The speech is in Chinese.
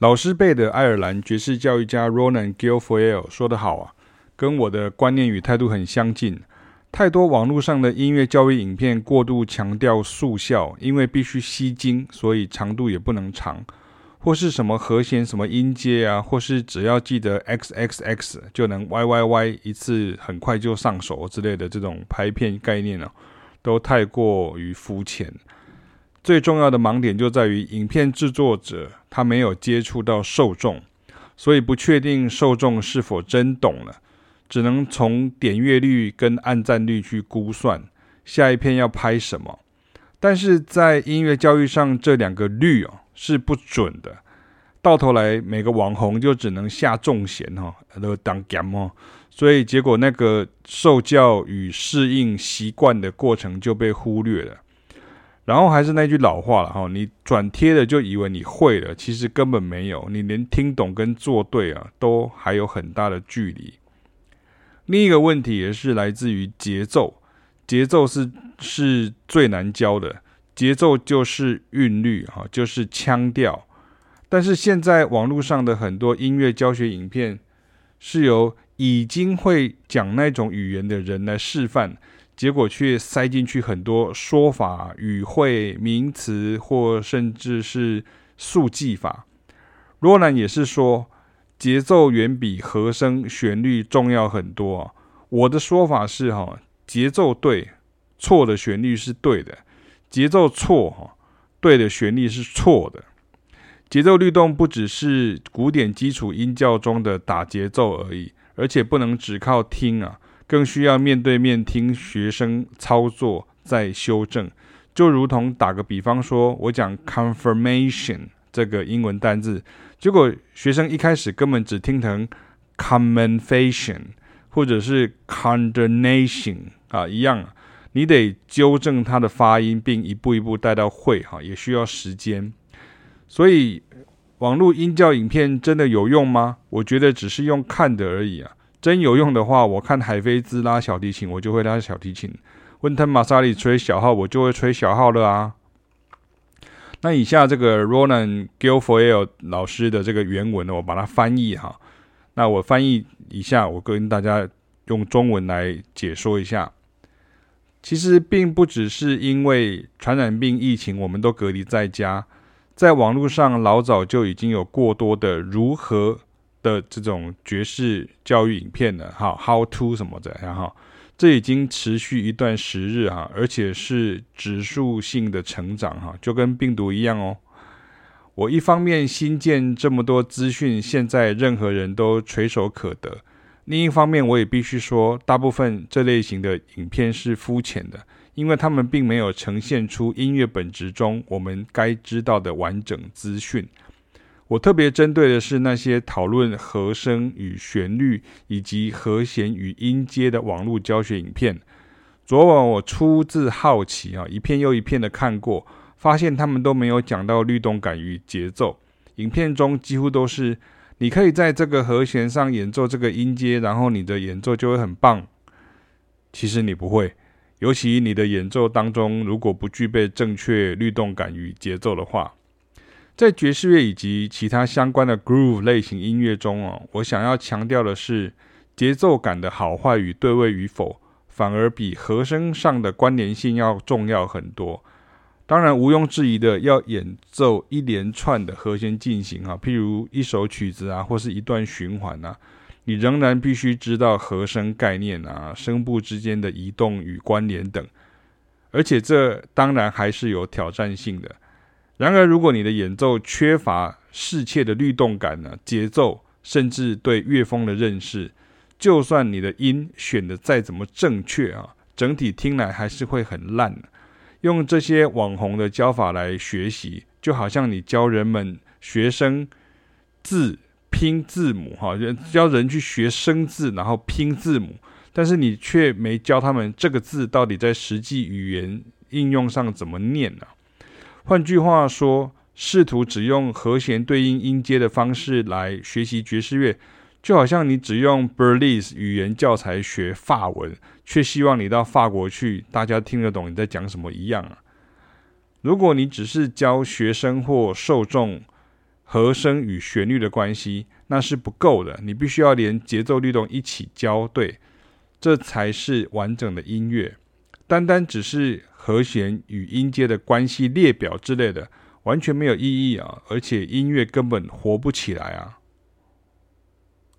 老师辈的爱尔兰爵士教育家 Ronan Guilfoyle 说得好啊，跟我的观念与态度很相近。太多网络上的音乐教育影片过度强调速效，因为必须吸睛，所以长度也不能长。或是什么和弦、什么音阶啊，或是只要记得 X X X 就能 Y Y Y 一次很快就上手之类的这种拍片概念啊，都太过于肤浅。最重要的盲点就在于，影片制作者他没有接触到受众，所以不确定受众是否真懂了，只能从点阅率跟按赞率去估算下一片要拍什么。但是在音乐教育上，这两个率哦是不准的，到头来每个网红就只能下重弦哈，都当 game 哦，所以结果那个受教与适应习惯的过程就被忽略了。然后还是那句老话了哈，你转贴了就以为你会了，其实根本没有，你连听懂跟做对啊，都还有很大的距离。另一个问题也是来自于节奏，节奏是是最难教的，节奏就是韵律哈，就是腔调。但是现在网络上的很多音乐教学影片，是由已经会讲那种语言的人来示范。结果却塞进去很多说法、语汇、名词，或甚至是速记法。罗兰也是说，节奏远比和声、旋律重要很多。我的说法是：哈，节奏对，错的旋律是对的；节奏错，哈，对的旋律是错的。节奏律动不只是古典基础音教中的打节奏而已，而且不能只靠听啊。更需要面对面听学生操作再修正，就如同打个比方说，我讲 confirmation 这个英文单字，结果学生一开始根本只听成 commendation 或者是 condemnation 啊，一样，你得纠正他的发音，并一步一步带到会哈，也需要时间。所以网络音教影片真的有用吗？我觉得只是用看的而已啊。真有用的话，我看海菲兹拉小提琴，我就会拉小提琴；温特马萨里吹小号，我就会吹小号了啊。那以下这个 Ronan Guilfoyle 老师的这个原文呢，我把它翻译哈。那我翻译一下，我跟大家用中文来解说一下。其实并不只是因为传染病疫情，我们都隔离在家，在网络上老早就已经有过多的如何。的这种爵士教育影片的哈，How to 什么的，然后这已经持续一段时日哈，而且是指数性的成长哈，就跟病毒一样哦。我一方面新建这么多资讯，现在任何人都垂手可得；另一方面，我也必须说，大部分这类型的影片是肤浅的，因为他们并没有呈现出音乐本质中我们该知道的完整资讯。我特别针对的是那些讨论和声与旋律以及和弦与音阶的网络教学影片。昨晚我出自好奇啊，一片又一片的看过，发现他们都没有讲到律动感与节奏。影片中几乎都是你可以在这个和弦上演奏这个音阶，然后你的演奏就会很棒。其实你不会，尤其你的演奏当中如果不具备正确律动感与节奏的话。在爵士乐以及其他相关的 groove 类型音乐中哦，我想要强调的是节奏感的好坏与对位与否，反而比和声上的关联性要重要很多。当然，毋庸置疑的，要演奏一连串的和弦进行啊，譬如一首曲子啊，或是一段循环啊，你仍然必须知道和声概念啊，声部之间的移动与关联等，而且这当然还是有挑战性的。然而，如果你的演奏缺乏适切的律动感呢、节奏，甚至对乐风的认识，就算你的音选的再怎么正确啊，整体听来还是会很烂。用这些网红的教法来学习，就好像你教人们学生字拼字母哈，教人去学生字，然后拼字母，但是你却没教他们这个字到底在实际语言应用上怎么念呢、换句话说，试图只用和弦对应音阶的方式来学习爵士乐，就好像你只用 Berlitz 语言教材学法文，却希望你到法国去，大家听得懂你在讲什么一样啊。如果你只是教学生或受众和声与旋律的关系，那是不够的。你必须要连节奏律动一起教对，这才是完整的音乐。单单只是和弦与音阶的关系列表之类的，完全没有意义啊！而且音乐根本活不起来啊！